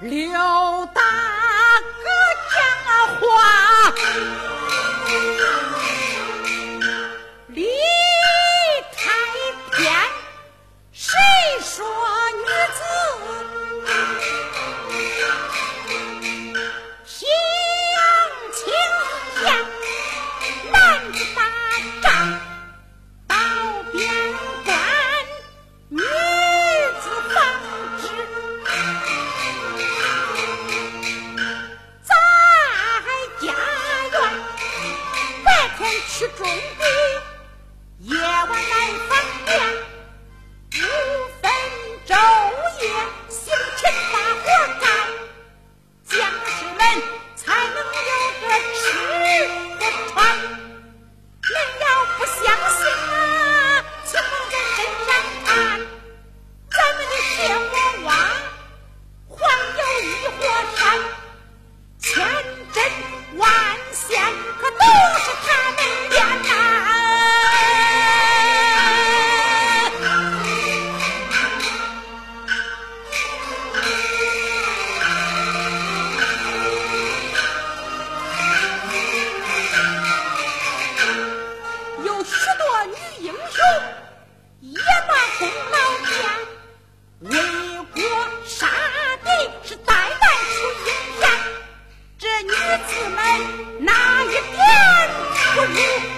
了。是种英雄也把功劳变为国杀敌是代代出英贤这女子们哪一点不如